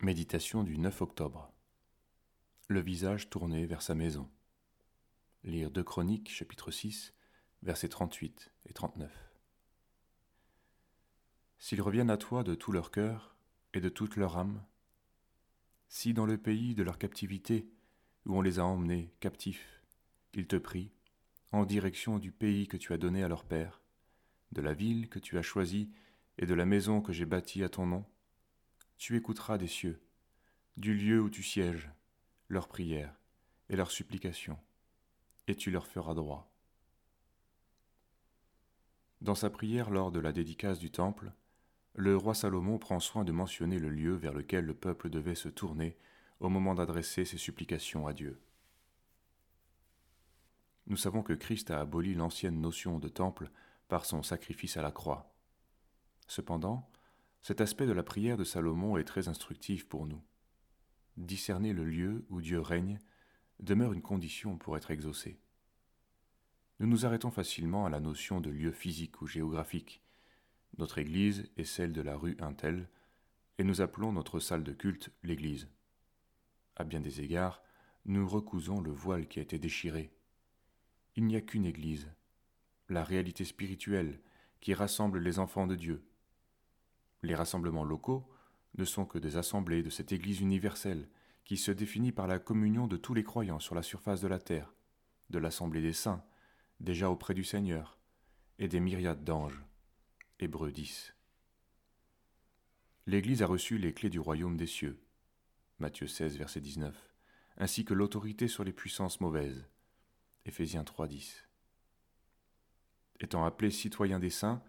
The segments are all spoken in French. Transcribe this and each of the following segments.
Méditation du 9 octobre. Le visage tourné vers sa maison. Lire 2 Chroniques, chapitre 6, versets 38 et 39. S'ils reviennent à toi de tout leur cœur et de toute leur âme, si dans le pays de leur captivité, où on les a emmenés captifs, ils te prient, en direction du pays que tu as donné à leur père, de la ville que tu as choisie et de la maison que j'ai bâtie à ton nom, tu écouteras des cieux, du lieu où tu sièges, leurs prières et leurs supplications, et tu leur feras droit. Dans sa prière lors de la dédicace du temple, le roi Salomon prend soin de mentionner le lieu vers lequel le peuple devait se tourner au moment d'adresser ses supplications à Dieu. Nous savons que Christ a aboli l'ancienne notion de temple par son sacrifice à la croix. Cependant, cet aspect de la prière de Salomon est très instructif pour nous. Discerner le lieu où Dieu règne demeure une condition pour être exaucé. Nous nous arrêtons facilement à la notion de lieu physique ou géographique. Notre Église est celle de la rue Intel, et nous appelons notre salle de culte l'Église. À bien des égards, nous recousons le voile qui a été déchiré. Il n'y a qu'une Église, la réalité spirituelle qui rassemble les enfants de Dieu, les rassemblements locaux ne sont que des assemblées de cette Église universelle qui se définit par la communion de tous les croyants sur la surface de la terre, de l'assemblée des saints, déjà auprès du Seigneur, et des myriades d'anges. Hébreux 10. L'Église a reçu les clés du royaume des cieux. Matthieu 16, verset 19, ainsi que l'autorité sur les puissances mauvaises. Éphésiens 3, 10. Étant appelés citoyens des saints,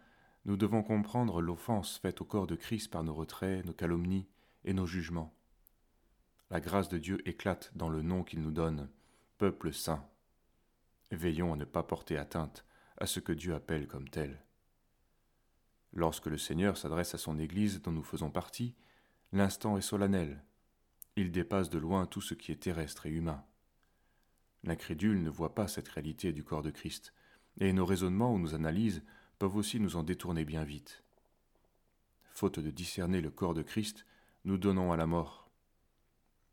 nous devons comprendre l'offense faite au corps de Christ par nos retraits, nos calomnies et nos jugements. La grâce de Dieu éclate dans le nom qu'il nous donne, peuple saint. Veillons à ne pas porter atteinte à ce que Dieu appelle comme tel. Lorsque le Seigneur s'adresse à son Église dont nous faisons partie, l'instant est solennel. Il dépasse de loin tout ce qui est terrestre et humain. L'incrédule ne voit pas cette réalité du corps de Christ, et nos raisonnements ou nos analyses peuvent aussi nous en détourner bien vite. Faute de discerner le corps de Christ, nous donnons à la mort.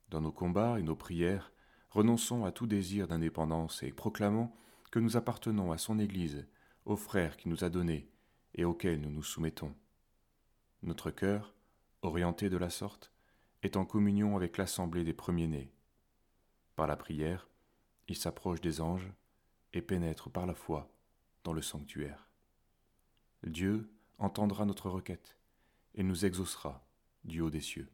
Dans nos combats et nos prières, renonçons à tout désir d'indépendance et proclamons que nous appartenons à son Église, aux frères qui nous a donnés et auxquels nous nous soumettons. Notre cœur, orienté de la sorte, est en communion avec l'assemblée des premiers-nés. Par la prière, il s'approche des anges et pénètre par la foi dans le sanctuaire. Dieu entendra notre requête et nous exaucera du haut des cieux.